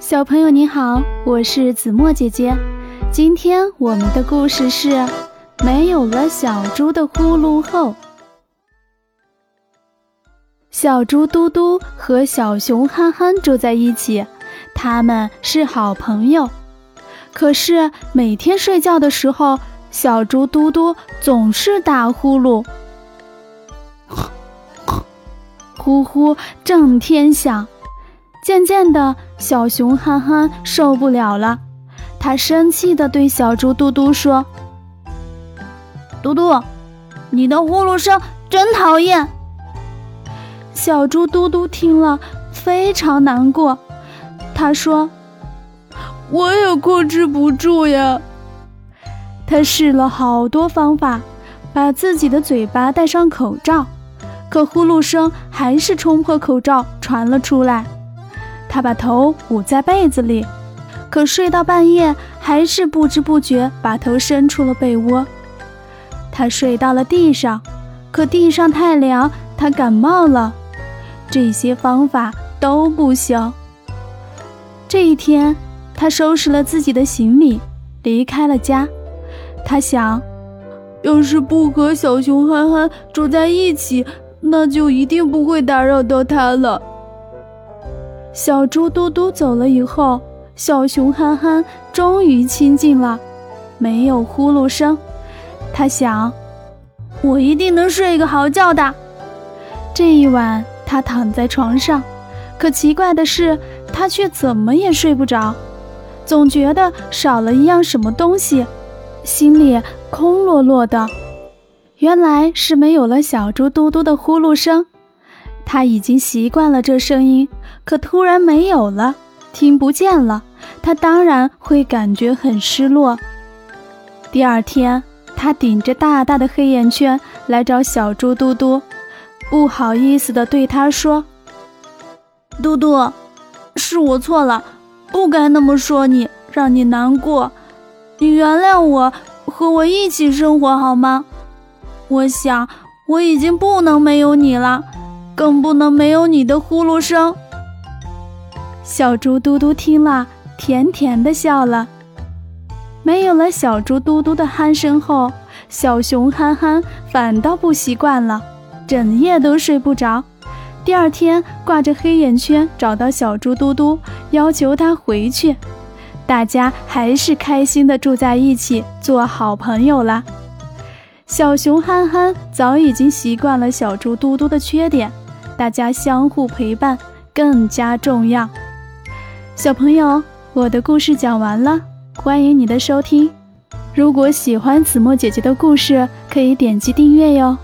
小朋友你好，我是子墨姐姐。今天我们的故事是没有了小猪的呼噜后。小猪嘟嘟和小熊憨憨住在一起，他们是好朋友。可是每天睡觉的时候，小猪嘟嘟总是打呼噜，呼呼震天响。渐渐的，小熊憨憨受不了了，他生气地对小猪嘟嘟说：“嘟嘟，你的呼噜声真讨厌。”小猪嘟嘟听了非常难过，他说：“我也控制不住呀。”他试了好多方法，把自己的嘴巴戴上口罩，可呼噜声还是冲破口罩传了出来。他把头捂在被子里，可睡到半夜还是不知不觉把头伸出了被窝。他睡到了地上，可地上太凉，他感冒了。这些方法都不行。这一天，他收拾了自己的行李，离开了家。他想，要是不和小熊憨憨住在一起，那就一定不会打扰到他了。小猪嘟嘟走了以后，小熊憨憨终于清静了，没有呼噜声。他想，我一定能睡个好觉的。这一晚，他躺在床上，可奇怪的是，他却怎么也睡不着，总觉得少了一样什么东西，心里空落落的。原来是没有了小猪嘟嘟的呼噜声。他已经习惯了这声音，可突然没有了，听不见了，他当然会感觉很失落。第二天，他顶着大大的黑眼圈来找小猪嘟嘟，不好意思地对他说：“嘟嘟，是我错了，不该那么说你，让你难过。你原谅我，和我一起生活好吗？我想我已经不能没有你了。”更不能没有你的呼噜声。小猪嘟嘟听了，甜甜的笑了。没有了小猪嘟嘟的鼾声后，小熊憨憨反倒不习惯了，整夜都睡不着。第二天，挂着黑眼圈找到小猪嘟嘟，要求他回去。大家还是开心的住在一起，做好朋友了。小熊憨憨早已经习惯了小猪嘟嘟的缺点。大家相互陪伴更加重要。小朋友，我的故事讲完了，欢迎你的收听。如果喜欢子墨姐姐的故事，可以点击订阅哟。